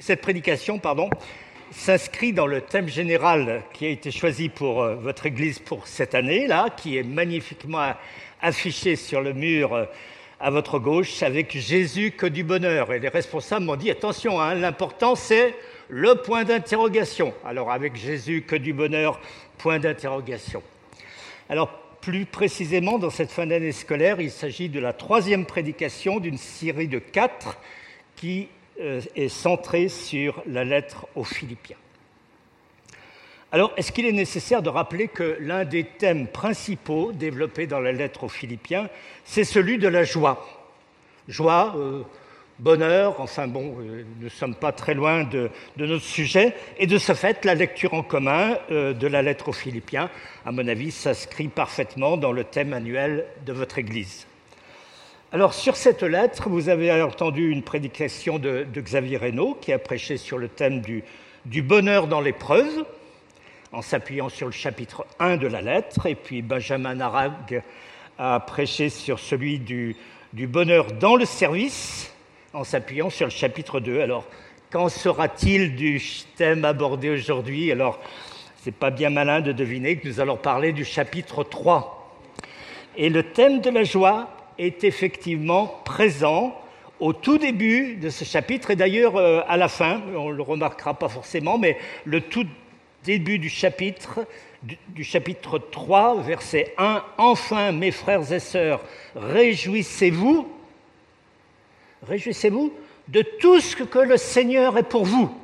cette prédication s'inscrit dans le thème général qui a été choisi pour euh, votre Église pour cette année-là, qui est magnifiquement affiché sur le mur euh, à votre gauche avec Jésus que du bonheur. Et les responsables m'ont dit, attention, hein, l'important c'est le point d'interrogation. Alors avec Jésus que du bonheur, point d'interrogation. Alors plus précisément, dans cette fin d'année scolaire, il s'agit de la troisième prédication d'une série de quatre qui est centrée sur la lettre aux Philippiens. Alors, est-ce qu'il est nécessaire de rappeler que l'un des thèmes principaux développés dans la lettre aux Philippiens, c'est celui de la joie? Joie, euh, bonheur, enfin bon, euh, nous ne sommes pas très loin de, notre sujet, et de ce fait, la lecture en commun euh, de la lettre aux Philippiens, à mon avis, s'inscrit parfaitement dans le thème annuel de votre Église. Alors, sur cette lettre, vous avez entendu une prédication de, Xavier Reynaud, qui a prêché sur le thème du, bonheur dans l'épreuve, en s'appuyant sur le chapitre 1 de la lettre, et puis Benjamin Arag a prêché sur celui du, bonheur dans le service, en s'appuyant sur le chapitre 2. Alors, qu'en sera-t-il du thème abordé aujourd'hui? Alors, c'est pas bien malin de deviner que nous allons parler du chapitre 3. Et le thème de la joie est effectivement présent au tout début de ce chapitre, et d'ailleurs euh, à la fin, on ne le remarquera pas forcément, mais le tout début du chapitre, du, chapitre 3, verset 1. Enfin, mes frères et sœurs, réjouissez-vous, réjouissez-vous de tout ce que le Seigneur est pour vous.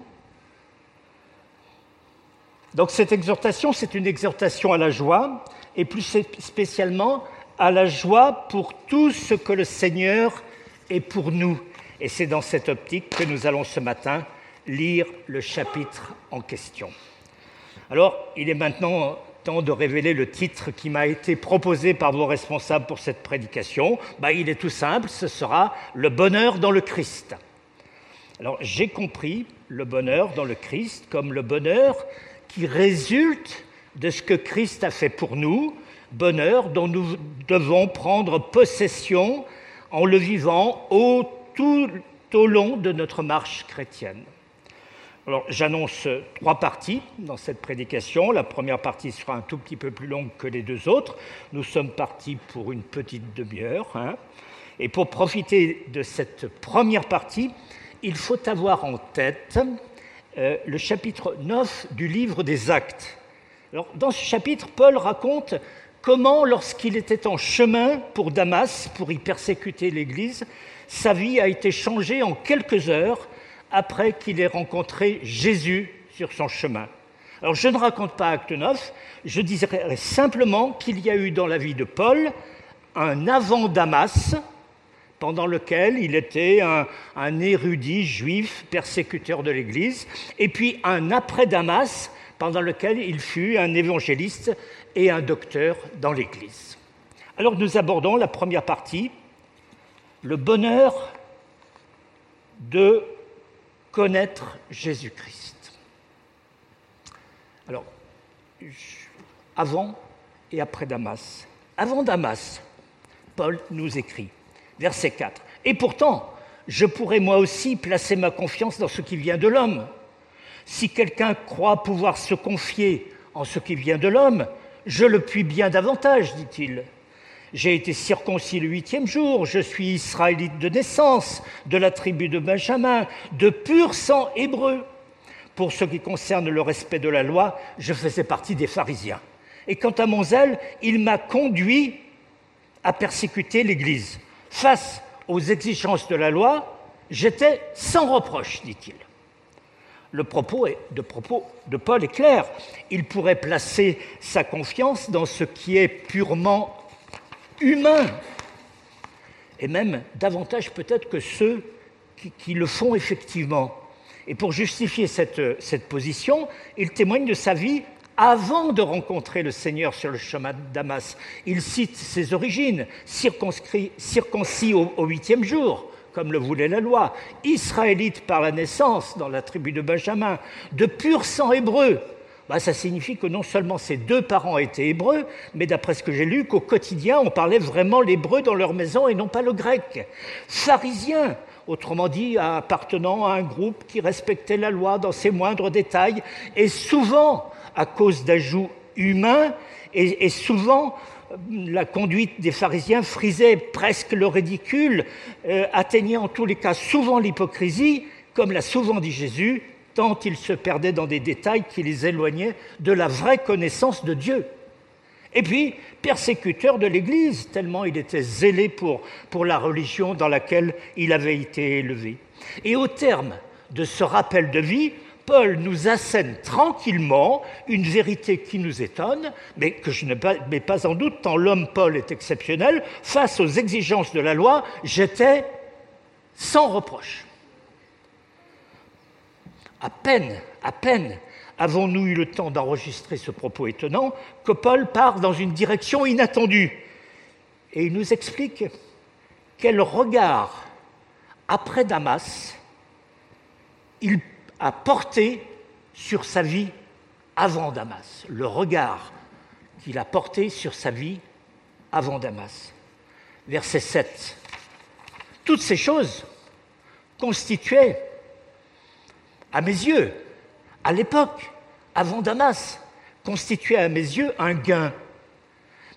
Donc cette exhortation, c'est une exhortation à la joie, et plus spécialement à la joie pour tout ce que le Seigneur est pour nous. Et c'est dans cette optique que nous allons ce matin lire le chapitre en question. Alors, il est maintenant temps de révéler le titre qui m'a été proposé par vos responsables pour cette prédication. Bah, il est tout simple, ce sera Le bonheur dans le Christ. Alors, j'ai compris le bonheur dans le Christ comme le bonheur qui résulte de ce que Christ a fait pour nous, bonheur dont nous devons prendre possession en le vivant tout au long de notre marche chrétienne. Alors, j'annonce trois parties dans cette prédication. La première partie sera un tout petit peu plus longue que les deux autres. Nous sommes partis pour une petite demi-heure. Hein. Et pour profiter de cette première partie, il faut avoir en tête euh, le chapitre 9 du livre des Actes. Alors, dans ce chapitre, Paul raconte comment, lorsqu'il était en chemin pour Damas, pour y persécuter l'Église, sa vie a été changée en quelques heures après qu'il ait rencontré Jésus sur son chemin. Alors je ne raconte pas Acte 9, je dirais simplement qu'il y a eu dans la vie de Paul un avant Damas, pendant lequel il était un, un, érudit juif persécuteur de l'Église, et puis un après Damas, pendant lequel il fut un évangéliste et un docteur dans l'Église. Alors nous abordons la première partie, le bonheur de connaître Jésus-Christ. Alors, avant et après Damas. Avant Damas, Paul nous écrit, verset 4. Et pourtant, je pourrais moi aussi placer ma confiance dans ce qui vient de l'homme. Si quelqu'un croit pouvoir se confier en ce qui vient de l'homme, je le puis bien davantage, dit-il. J'ai été circoncis le huitième jour, je suis israélite de naissance, de la tribu de Benjamin, de pur sang hébreu. Pour ce qui concerne le respect de la loi, je faisais partie des pharisiens. Et quant à mon zèle, il m'a conduit à persécuter l'Église. Face aux exigences de la loi, j'étais sans reproche, dit-il. Le propos de, Paul est clair. Il pourrait placer sa confiance dans ce qui est purement humains, et même davantage peut-être que ceux qui, le font effectivement. Et pour justifier cette, cette position, il témoigne de sa vie avant de rencontrer le Seigneur sur le chemin de Damas. Il cite ses origines, circoncis au huitième jour, comme le voulait la loi, israélite par la naissance dans la tribu de Benjamin, de pur sang hébreu, bah, ça signifie que non seulement ses deux parents étaient hébreux, mais d'après ce que j'ai lu, qu'au quotidien, on parlait vraiment l'hébreu dans leur maison et non pas le grec. Pharisien, autrement dit appartenant à un groupe qui respectait la loi dans ses moindres détails, et souvent à cause d'ajouts humains, et, souvent la conduite des pharisiens frisait presque le ridicule, euh, atteignait en tous les cas souvent l'hypocrisie, comme l'a souvent dit Jésus, tant ils se perdaient dans des détails qui les éloignaient de la vraie connaissance de Dieu. Et puis, persécuteur de l'Église, tellement il était zélé pour, pour la religion dans laquelle il avait été élevé. Et au terme de ce rappel de vie, Paul nous assène tranquillement une vérité qui nous étonne, mais que je ne mets pas en doute, tant l'homme Paul est exceptionnel, face aux exigences de la loi, j'étais sans reproche. À peine, à peine avons-nous eu le temps d'enregistrer ce propos étonnant que Paul part dans une direction inattendue. Et il nous explique quel regard, après Damas, il a porté sur sa vie avant Damas, le regard qu'il a porté sur sa vie avant Damas. Verset 7. Toutes ces choses constituaient, à mes yeux, à l'époque, avant Damas, constituaient à mes yeux un gain.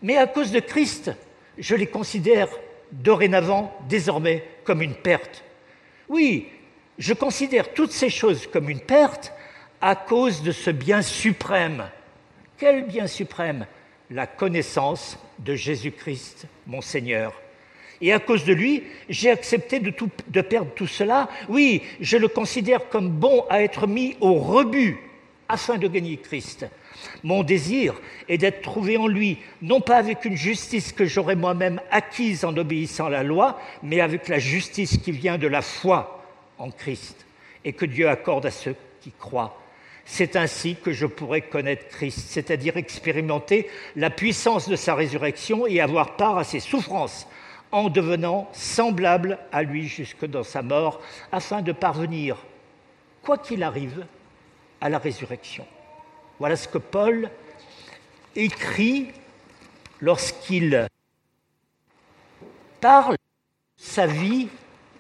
Mais à cause de Christ, je les considère dorénavant, désormais, comme une perte. Oui, je considère toutes ces choses comme une perte à cause de ce bien suprême. Quel bien suprême? La connaissance de Jésus-Christ, mon Seigneur. Et à cause de lui, j'ai accepté de, perdre tout cela. Oui, je le considère comme bon à être mis au rebut afin de gagner Christ. Mon désir est d'être trouvé en lui, non pas avec une justice que j'aurais moi-même acquise en obéissant à la loi, mais avec la justice qui vient de la foi en Christ et que Dieu accorde à ceux qui croient. C'est ainsi que je pourrais connaître Christ, c'est-à-dire expérimenter la puissance de sa résurrection et avoir part à ses souffrances en devenant semblable à lui jusque dans sa mort, afin de parvenir, quoi qu'il arrive, à la résurrection. Voilà ce que Paul écrit lorsqu'il parle de sa vie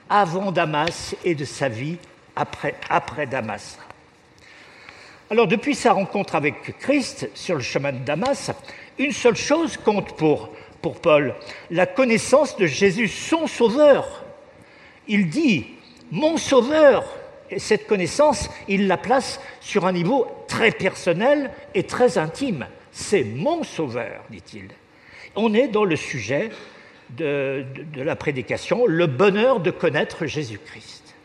avant Damas et de sa vie après, Damas. Alors depuis sa rencontre avec Christ sur le chemin de Damas, une seule chose compte pour, pour Paul, la connaissance de Jésus, son sauveur. Il dit, mon sauveur, et cette connaissance, il la place sur un niveau très personnel et très intime. C'est mon sauveur, dit-il. On est dans le sujet de, la prédication, le bonheur de connaître Jésus-Christ.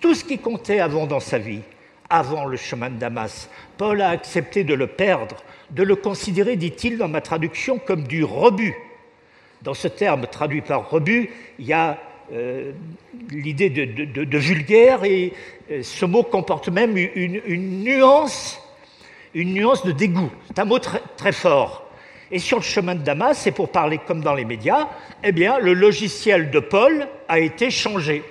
Tout ce qui comptait avant dans sa vie, avant le chemin de Damas, Paul a accepté de le perdre, de le considérer, dit-il dans ma traduction, comme du rebut. Dans ce terme traduit par rebut, il y a euh, l'idée de, vulgaire et euh, ce mot comporte même une, nuance, une nuance de dégoût. C'est un mot très fort. Et sur le chemin de Damas, et pour parler comme dans les médias, eh bien, le logiciel de Paul a été changé.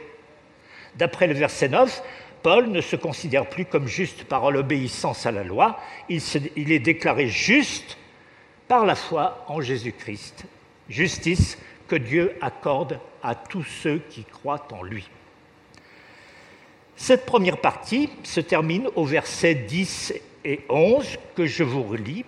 D'après le verset 9, Paul ne se considère plus comme juste par l'obéissance à la loi, il, il est déclaré juste par la foi en Jésus-Christ. Justice que Dieu accorde à tous ceux qui croient en lui. Cette première partie se termine au verset 10 et 11 que je vous relis.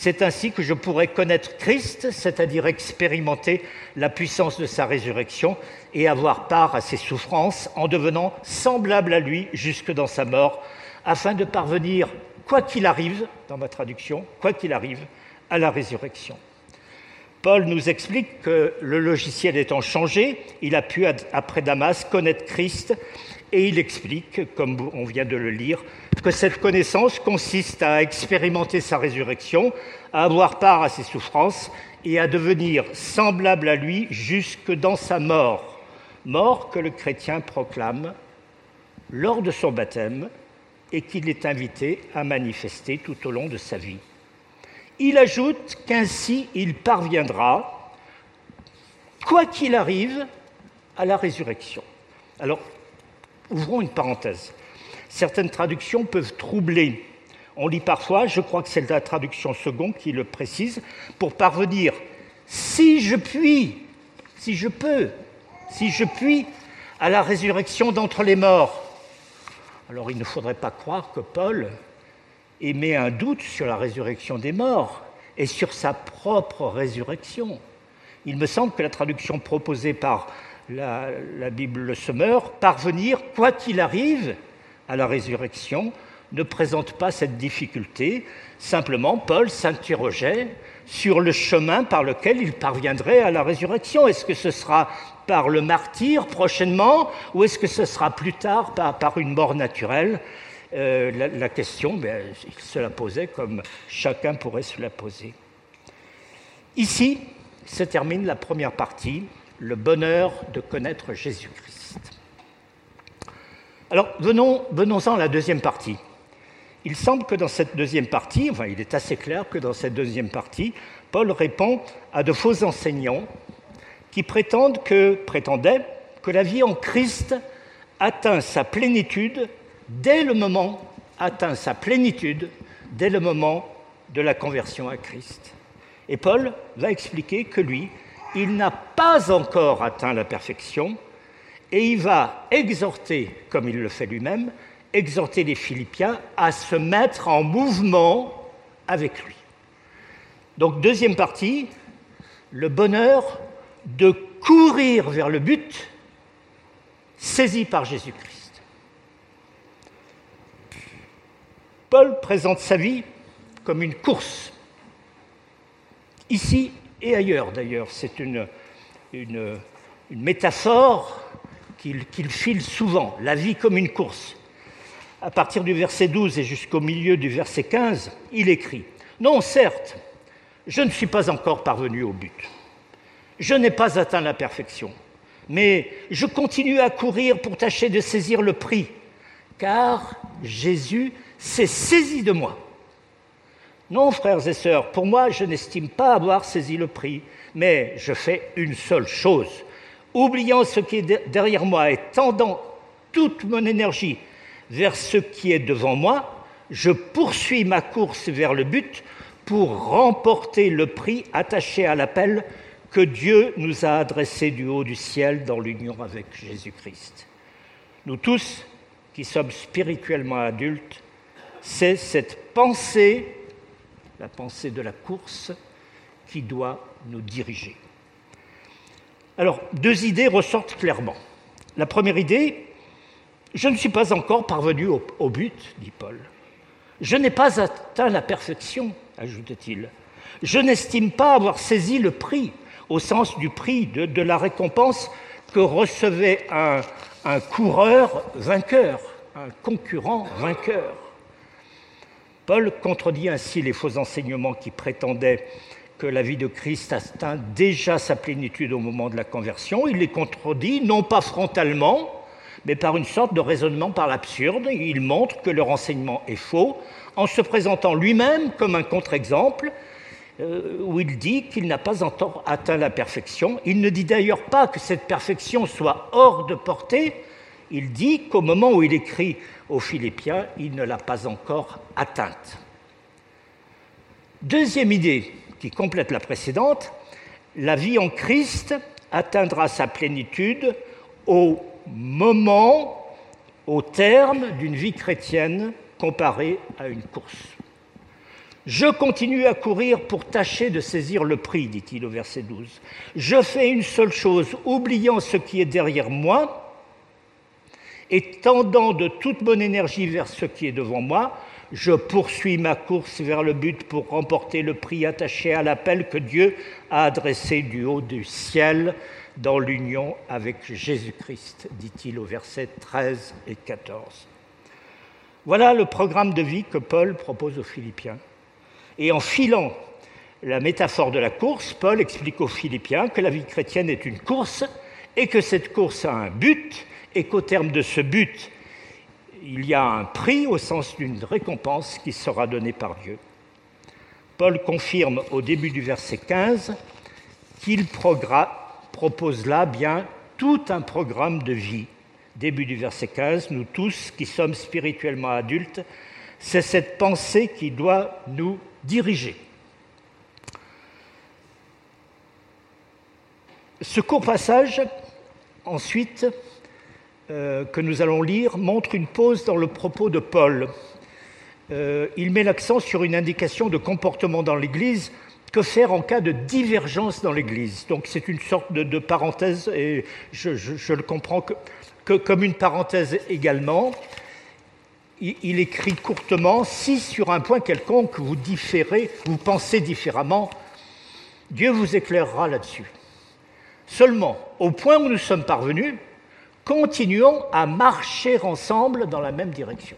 C'est ainsi que je pourrais connaître Christ, c'est-à-dire expérimenter la puissance de sa résurrection et avoir part à ses souffrances en devenant semblable à lui jusque dans sa mort, afin de parvenir, quoi qu'il arrive, dans ma traduction, quoi qu'il arrive, à la résurrection. Paul nous explique que le logiciel étant changé, il a pu, après Damas, connaître Christ et il explique, comme on vient de le lire, que cette connaissance consiste à expérimenter sa résurrection, à avoir part à ses souffrances et à devenir semblable à lui jusque dans sa mort, mort que le chrétien proclame lors de son baptême et qu'il est invité à manifester tout au long de sa vie. Il ajoute qu'ainsi il parviendra, quoi qu'il arrive, à la résurrection. Alors, Ouvrons une parenthèse. Certaines traductions peuvent troubler. On lit parfois, je crois que c'est la traduction seconde qui le précise, pour parvenir, si je puis, si je peux, si je puis, à la résurrection d'entre les morts. Alors il ne faudrait pas croire que Paul émet un doute sur la résurrection des morts et sur sa propre résurrection. Il me semble que la traduction proposée par la, Bible Le Semeur, parvenir, quoi qu'il arrive, à la résurrection, ne présente pas cette difficulté. Simplement, Paul s'interrogeait sur le chemin par lequel il parviendrait à la résurrection. Est-ce que ce sera par le martyr prochainement ou est-ce que ce sera plus tard par, une mort naturelle? Euh, la, question, ben, il se la posait comme chacun pourrait se la poser. Ici se termine la première partie, le bonheur de connaître Jésus-Christ. Alors venons, venons-en à la deuxième partie. Il semble que dans cette deuxième partie, enfin il est assez clair que dans cette deuxième partie, Paul répond à de faux enseignants qui prétendent que, prétendaient que la vie en Christ atteint sa plénitude dès le moment, atteint sa plénitude dès le moment de la conversion à Christ. Et Paul va expliquer que lui, il n'a pas encore atteint la perfection et il va exhorter, comme il le fait lui-même, exhorter les Philippiens à se mettre en mouvement avec lui. Donc deuxième partie, le bonheur de courir vers le but saisi par Jésus-Christ. Paul présente sa vie comme une course. Ici et ailleurs d'ailleurs, c'est une, métaphore qu'il file souvent, la vie comme une course. À partir du verset 12 et jusqu'au milieu du verset 15, il écrit, Non, certes, je ne suis pas encore parvenu au but. Je n'ai pas atteint la perfection, mais je continue à courir pour tâcher de saisir le prix, car Jésus s'est saisi de moi. Non, frères et sœurs, pour moi, je n'estime pas avoir saisi le prix, mais je fais une seule chose. Oubliant ce qui est derrière moi et tendant toute mon énergie vers ce qui est devant moi, je poursuis ma course vers le but pour remporter le prix attaché à l'appel que Dieu nous a adressé du haut du ciel dans l'union avec Jésus-Christ. Nous tous, qui sommes spirituellement adultes, c'est cette pensée, la pensée de la course, qui doit nous diriger. Alors, deux idées ressortent clairement. La première idée, je ne suis pas encore parvenu au, but, dit Paul. Je n'ai pas atteint la perfection, ajoute-t-il. Je n'estime pas avoir saisi le prix, au sens du prix de, la récompense que recevait un coureur vainqueur, un concurrent vainqueur. Paul contredit ainsi les faux enseignements qui prétendaient que la vie de Christ atteint déjà sa plénitude au moment de la conversion. Il les contredit, non pas frontalement, mais par une sorte de raisonnement par l'absurde. Il montre que leur enseignement est faux en se présentant lui-même comme un contre-exemple euh, où il dit qu'il n'a pas encore atteint la perfection. Il ne dit d'ailleurs pas que cette perfection soit hors de portée, il dit qu'au moment où il écrit aux Philippiens, il ne l'a pas encore atteinte. Deuxième idée qui complète la précédente, la vie en Christ atteindra sa plénitude au moment, au terme d'une vie chrétienne comparée à une course. Je continue à courir pour tâcher de saisir le prix, dit-il au verset 12. Je fais une seule chose, oubliant ce qui est derrière moi et tendant de toute mon énergie vers ce qui est devant moi, je poursuis ma course vers le but pour remporter le prix attaché à l'appel que Dieu a adressé du haut du ciel dans l'union avec Jésus-Christ, dit-il au verset 13 et 14. Voilà le programme de vie que Paul propose aux Philippiens. Et en filant la métaphore de la course, Paul explique aux Philippiens que la vie chrétienne est une course et que cette course a un but et qu'au terme de ce but, il y a un prix au sens d'une récompense qui sera donnée par Dieu. Paul confirme au début du verset 15 qu'il propose là bien tout un programme de vie. Début du verset 15, nous tous qui sommes spirituellement adultes, c'est cette pensée qui doit nous diriger. Ce court passage, ensuite, euh, que nous allons lire montre une pause dans le propos de Paul. Euh, il met l'accent sur une indication de comportement dans l'Église. Que faire en cas de divergence dans l'Église Donc c'est une sorte de, parenthèse, et je, le comprends que, comme une parenthèse également. Il, écrit courtement, si sur un point quelconque vous différez, vous pensez différemment, Dieu vous éclairera là-dessus. Seulement, au point où nous sommes parvenus, continuons à marcher ensemble dans la même direction.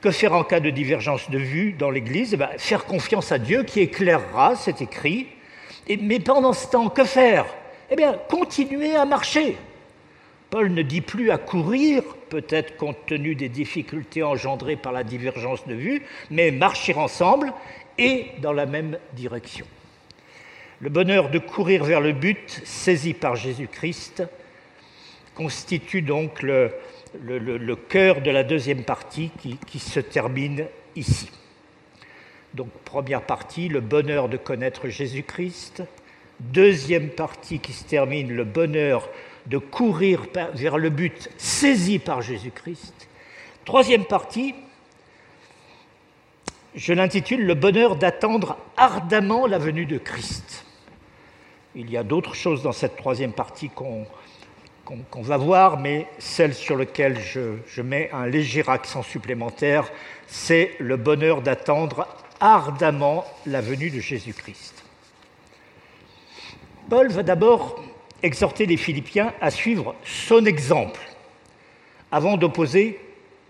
Que faire en cas de divergence de vue dans l'Église? Eh ben, Faire confiance à Dieu qui éclairera, c'est écrit. mais pendant ce temps, que faire? Eh bien, continuer à marcher. Paul ne dit plus à courir, peut-être compte tenu des difficultés engendrées par la divergence de vue, mais marcher ensemble et dans la même direction. Le bonheur de courir vers le but saisi par Jésus-Christ constitue donc le, cœur de la deuxième partie qui, qui, se termine ici. Donc première partie, le bonheur de connaître Jésus-Christ. Deuxième partie qui se termine, le bonheur de courir vers le but saisi par Jésus-Christ. Troisième partie, je l'intitule Le bonheur d'attendre ardemment la venue de Christ. Il y a d'autres choses dans cette troisième partie qu'on qu'on va voir, mais celle sur laquelle je, mets un léger accent supplémentaire, c'est le bonheur d'attendre ardemment la venue de Jésus-Christ. Paul va d'abord exhorter les Philippiens à suivre son exemple, avant d'opposer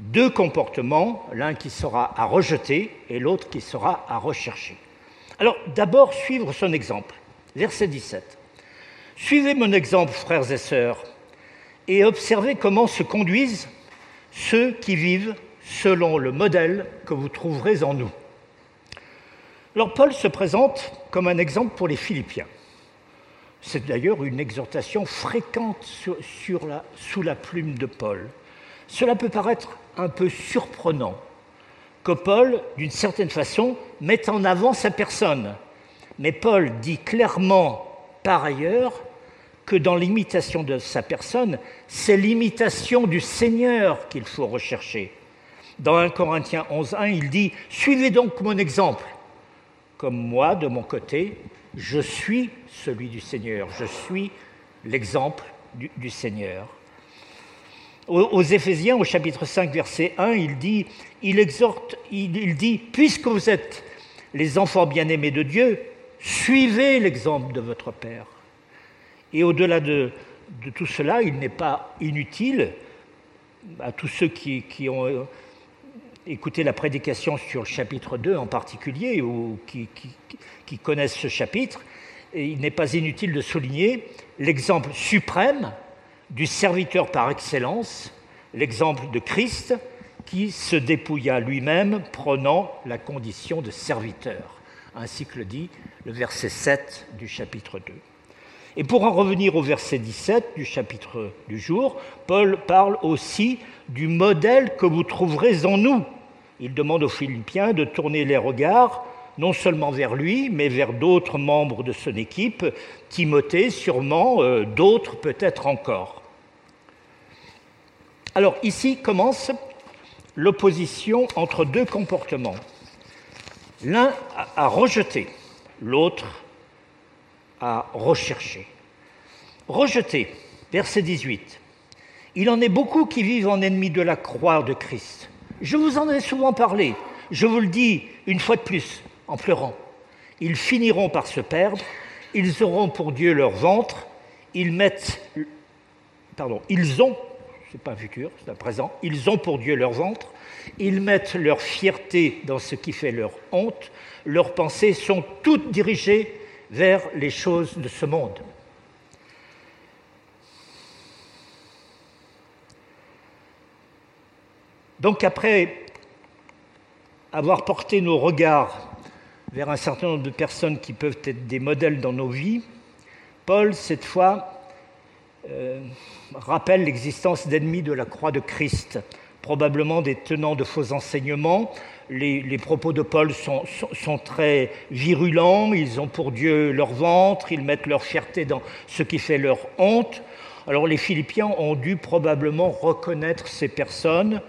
deux comportements, l'un qui sera à rejeter et l'autre qui sera à rechercher. Alors d'abord suivre son exemple. Verset 17. Suivez mon exemple, frères et sœurs, et observez comment se conduisent ceux qui vivent selon le modèle que vous trouverez en nous. Alors Paul se présente comme un exemple pour les Philippiens. C'est d'ailleurs une exhortation fréquente sous la plume de Paul. Cela peut paraître un peu surprenant que Paul, d'une certaine façon, mette en avant sa personne. Mais Paul dit clairement par ailleurs que dans l'imitation de sa personne, c'est l'imitation du Seigneur qu'il faut rechercher. Dans 1 Corinthiens 11.1, il dit, Suivez donc mon exemple. Comme moi, de mon côté, je suis celui du Seigneur, je suis l'exemple du, Seigneur. Aux, Éphésiens, au chapitre 5, verset 1, il dit, il exhorte, il dit, Puisque vous êtes les enfants bien-aimés de Dieu, suivez l'exemple de votre Père. Et au-delà de, tout cela, il n'est pas inutile à tous ceux qui, ont euh, écouté la prédication sur le chapitre 2 en particulier, ou qui, connaissent ce chapitre, il n'est pas inutile de souligner l'exemple suprême du serviteur par excellence, l'exemple de Christ qui se dépouilla lui-même prenant la condition de serviteur, ainsi que le dit le verset 7 du chapitre 2. Et pour en revenir au verset 17 du chapitre du jour, Paul parle aussi du modèle que vous trouverez en nous. Il demande aux Philippiens de tourner les regards non seulement vers lui, mais vers d'autres membres de son équipe, Timothée sûrement, euh, d'autres peut-être encore. Alors ici commence l'opposition entre deux comportements. L'un à rejeter, l'autre à rechercher. Rejeter, verset 18. Il en est beaucoup qui vivent en ennemis de la croix de Christ. Je vous en ai souvent parlé. Je vous le dis une fois de plus, en pleurant. Ils finiront par se perdre. Ils auront pour Dieu leur ventre. Ils mettent. Pardon, ils ont. C'est pas un futur, c'est un présent. Ils ont pour Dieu leur ventre. Ils mettent leur fierté dans ce qui fait leur honte. Leurs pensées sont toutes dirigées vers les choses de ce monde. Donc après avoir porté nos regards vers un certain nombre de personnes qui peuvent être des modèles dans nos vies, Paul, cette fois, euh, rappelle l'existence d'ennemis de la croix de Christ, probablement des tenants de faux enseignements, les, propos de Paul sont, très virulents, ils ont pour Dieu leur ventre, ils mettent leur fierté dans ce qui fait leur honte. Alors les Philippiens ont dû probablement reconnaître ces personnes,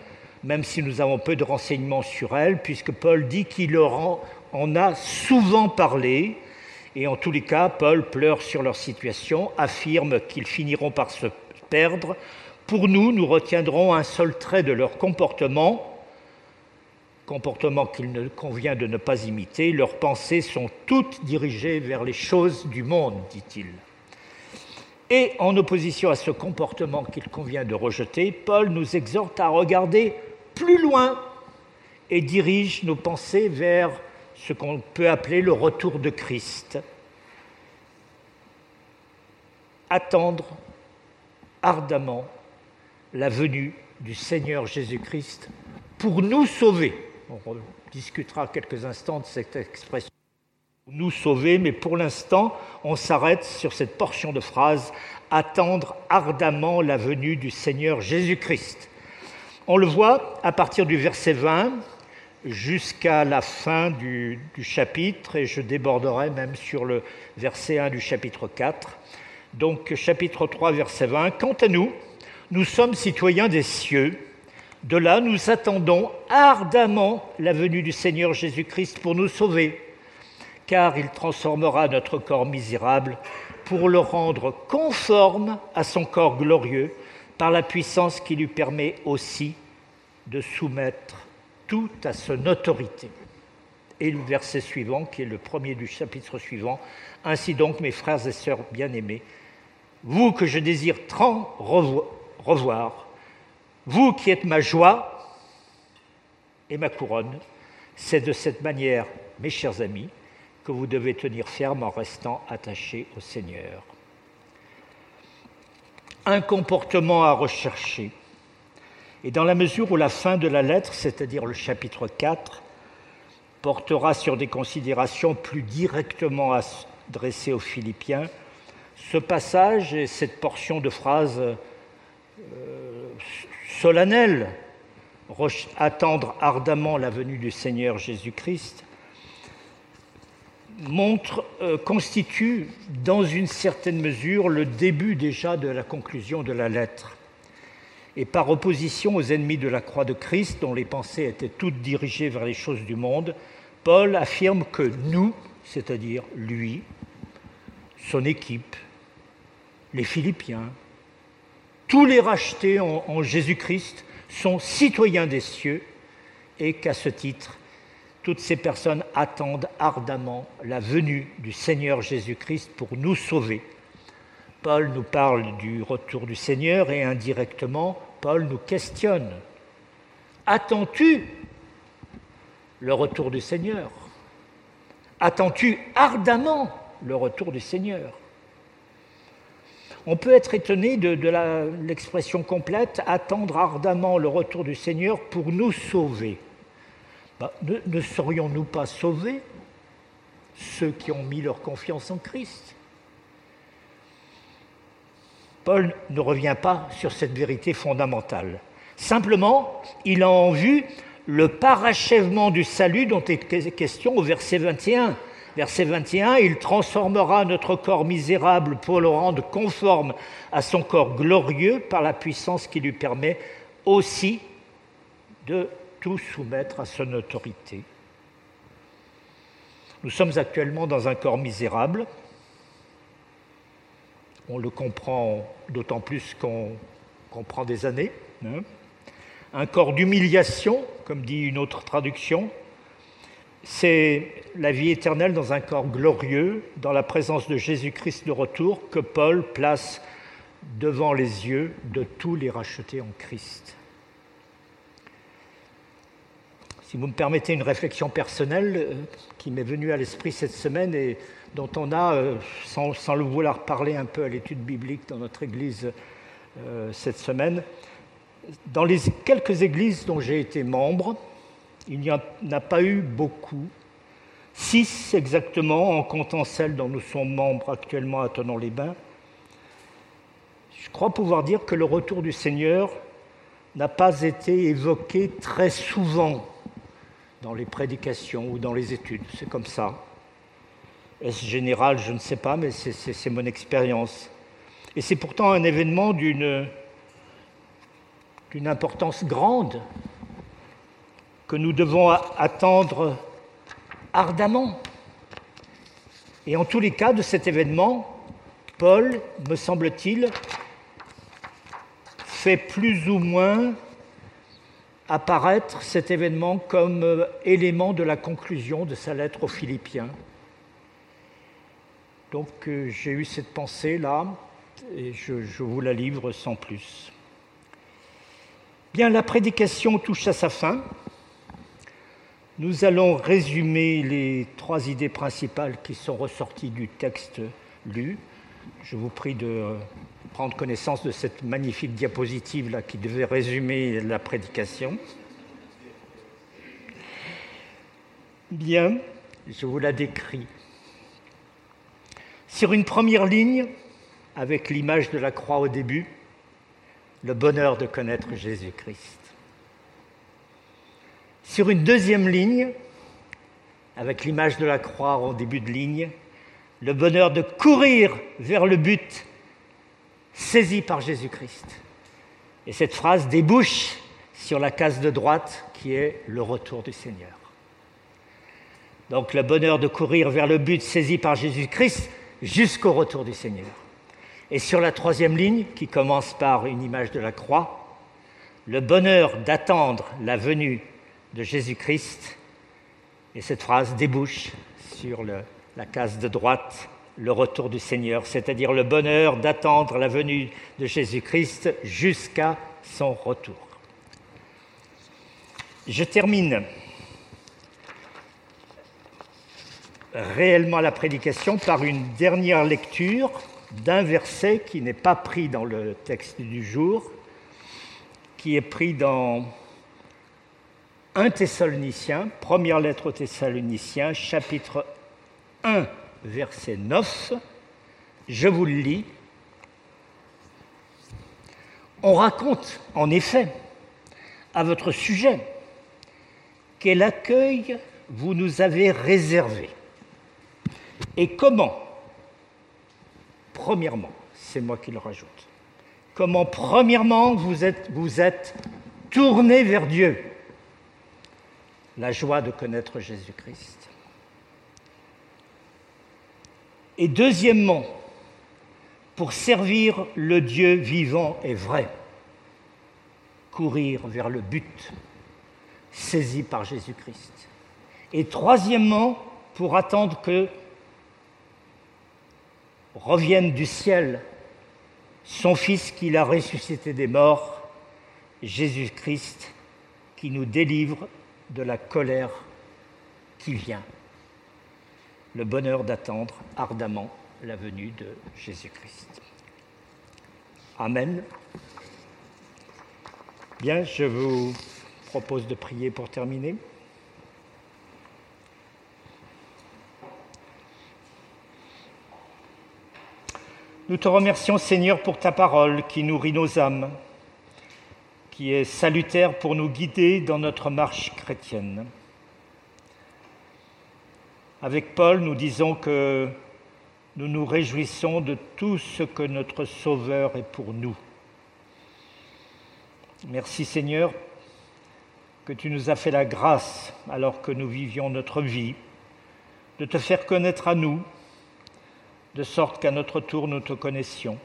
même si nous avons peu de renseignements sur elles, puisque Paul dit qu'il leur en a souvent parlé, et en tous les cas, Paul pleure sur leur situation, affirme qu'ils finiront par se perdre. Pour nous, nous retiendrons un seul trait de leur comportement, comportement qu'il ne convient de ne pas imiter. Leurs pensées sont toutes dirigées vers les choses du monde, dit-il. Et en opposition à ce comportement qu'il convient de rejeter, Paul nous exhorte à regarder plus loin et dirige nos pensées vers ce qu'on peut appeler le retour de Christ. Attendre ardemment la venue du Seigneur Jésus-Christ pour nous sauver. On discutera quelques instants de cette expression nous sauver, mais pour l'instant, on s'arrête sur cette portion de phrase attendre ardemment la venue du Seigneur Jésus-Christ. On le voit à partir du verset 20 jusqu'à la fin du, du, chapitre, et je déborderai même sur le verset 1 du chapitre 4. Donc chapitre 3, verset 20. Quant à nous, nous sommes citoyens des cieux. De là, nous attendons ardemment la venue du Seigneur Jésus-Christ pour nous sauver, car il transformera notre corps misérable pour le rendre conforme à son corps glorieux par la puissance qui lui permet aussi de soumettre tout à son autorité. Et le verset suivant, qui est le premier du chapitre suivant, Ainsi donc, mes frères et sœurs bien-aimés, vous que je désire tant revoir, vous qui êtes ma joie et ma couronne, c'est de cette manière, mes chers amis, que vous devez tenir ferme en restant attachés au Seigneur. Un comportement à rechercher. Et dans la mesure où la fin de la lettre, c'est-à-dire le chapitre 4, portera sur des considérations plus directement adressées aux Philippiens, ce passage et cette portion de phrase euh, solennelle, attendre ardemment la venue du Seigneur Jésus-Christ, montre, euh, constitue dans une certaine mesure le début déjà de la conclusion de la lettre. Et par opposition aux ennemis de la croix de Christ, dont les pensées étaient toutes dirigées vers les choses du monde, Paul affirme que nous, c'est-à-dire lui, son équipe, les Philippiens, tous les rachetés en, Jésus-Christ sont citoyens des cieux et qu'à ce titre, toutes ces personnes attendent ardemment la venue du Seigneur Jésus-Christ pour nous sauver. Paul nous parle du retour du Seigneur et indirectement, Paul nous questionne. Attends-tu le retour du Seigneur? Attends-tu ardemment le retour du Seigneur? On peut être étonné de, l'expression complète attendre ardemment le retour du Seigneur pour nous sauver. Bah, ne, serions-nous pas sauvés, ceux qui ont mis leur confiance en Christ? Paul ne revient pas sur cette vérité fondamentale. Simplement, il a en vue le parachèvement du salut dont est question au verset 21. Verset 21, il transformera notre corps misérable pour le rendre conforme à son corps glorieux par la puissance qui lui permet aussi de tout soumettre à son autorité. Nous sommes actuellement dans un corps misérable. On le comprend d'autant plus qu'on comprend des années. Hein. un corps d'humiliation, comme dit une autre traduction, c'est la vie éternelle dans un corps glorieux, dans la présence de Jésus-Christ de retour, que Paul place devant les yeux de tous les rachetés en Christ. Si vous me permettez une réflexion personnelle euh, qui m'est venue à l'esprit cette semaine et dont on a, euh, sans, le vouloir parler un peu à l'étude biblique dans notre Église euh, cette semaine, dans les quelques églises dont j'ai été membre, il n'y en a pas eu beaucoup, six exactement, en comptant celles dont nous sommes membres actuellement à Tonon-les-Bains. Je crois pouvoir dire que le retour du Seigneur n'a pas été évoqué très souvent dans les prédications ou dans les études. C'est comme ça. Est-ce général? Je ne sais pas, mais c'est mon expérience. Et c'est pourtant un événement d'une importance grande que nous devons attendre ardemment. Et en tous les cas de cet événement, Paul, me semble-t-il, fait plus ou moins apparaître cet événement comme euh, élément de la conclusion de sa lettre aux Philippiens. Donc euh, j'ai eu cette pensée là et je, je, vous la livre sans plus. Bien, la prédication touche à sa fin. Nous allons résumer les trois idées principales qui sont ressorties du texte lu. Je vous prie de euh, prendre connaissance de cette magnifique diapositive là qui devait résumer la prédication. Bien, je vous la décris. Sur une première ligne, avec l'image de la croix au début, le bonheur de connaître Jésus-Christ. Sur une deuxième ligne, avec l'image de la croix au début de ligne, le bonheur de courir vers le but saisi par Jésus-Christ. Et cette phrase débouche sur la case de droite qui est le retour du Seigneur. Donc le bonheur de courir vers le but saisi par Jésus-Christ jusqu'au retour du Seigneur. Et sur la troisième ligne, qui commence par une image de la croix, le bonheur d'attendre la venue de Jésus-Christ. Et cette phrase débouche sur la case de droite, le retour du Seigneur, c'est-à-dire le bonheur d'attendre la venue de Jésus-Christ jusqu'à son retour. Je termine réellement la prédication par une dernière lecture d'un verset qui n'est pas pris dans le texte du jour, qui est pris dans 1 Thessaloniciens, première lettre aux Thessaloniciens, chapitre 1, verset 9, je vous le lis. On raconte en effet à votre sujet quel accueil vous nous avez réservé. Et comment, premièrement, c'est moi qui le rajoute, comment premièrement vous êtes, vous êtes tourné vers Dieu, la joie de connaître Jésus-Christ Et deuxièmement, pour servir le Dieu vivant et vrai, courir vers le but saisi par Jésus-Christ. Et troisièmement, pour attendre que revienne du ciel son Fils qu'il a ressuscité des morts, Jésus-Christ, qui nous délivre de la colère qui vient le bonheur d'attendre ardemment la venue de Jésus-Christ. Amen. Bien, je vous propose de prier pour terminer. Nous te remercions Seigneur pour ta parole qui nourrit nos âmes, qui est salutaire pour nous guider dans notre marche chrétienne. Avec Paul, nous disons que nous nous réjouissons de tout ce que notre Sauveur est pour nous. Merci Seigneur que tu nous as fait la grâce, alors que nous vivions notre vie, de te faire connaître à nous, de sorte qu'à notre tour nous te connaissions.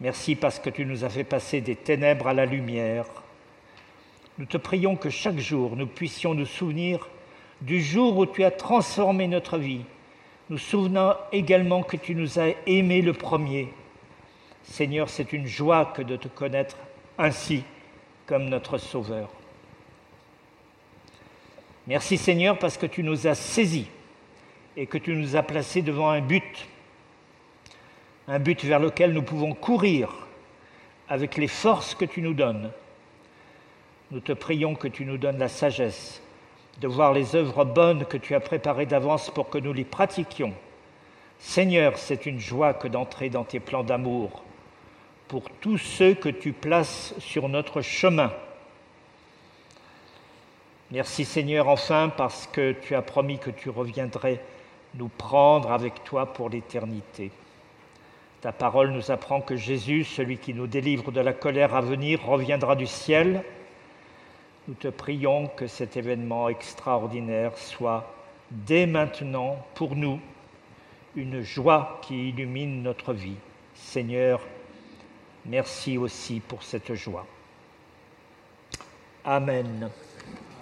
Merci parce que tu nous as fait passer des ténèbres à la lumière. Nous te prions que chaque jour nous puissions nous souvenir du jour où tu as transformé notre vie. Nous souvenons également que tu nous as aimés le premier. Seigneur, c'est une joie que de te connaître ainsi comme notre Sauveur. Merci Seigneur parce que tu nous as saisis et que tu nous as placés devant un but, un but vers lequel nous pouvons courir avec les forces que tu nous donnes. Nous te prions que tu nous donnes la sagesse de voir les œuvres bonnes que tu as préparées d'avance pour que nous les pratiquions. Seigneur, c'est une joie que d'entrer dans tes plans d'amour pour tous ceux que tu places sur notre chemin. Merci Seigneur enfin parce que tu as promis que tu reviendrais nous prendre avec toi pour l'éternité. Ta parole nous apprend que Jésus, celui qui nous délivre de la colère à venir, reviendra du ciel. Nous te prions que cet événement extraordinaire soit dès maintenant pour nous une joie qui illumine notre vie. Seigneur, merci aussi pour cette joie. Amen.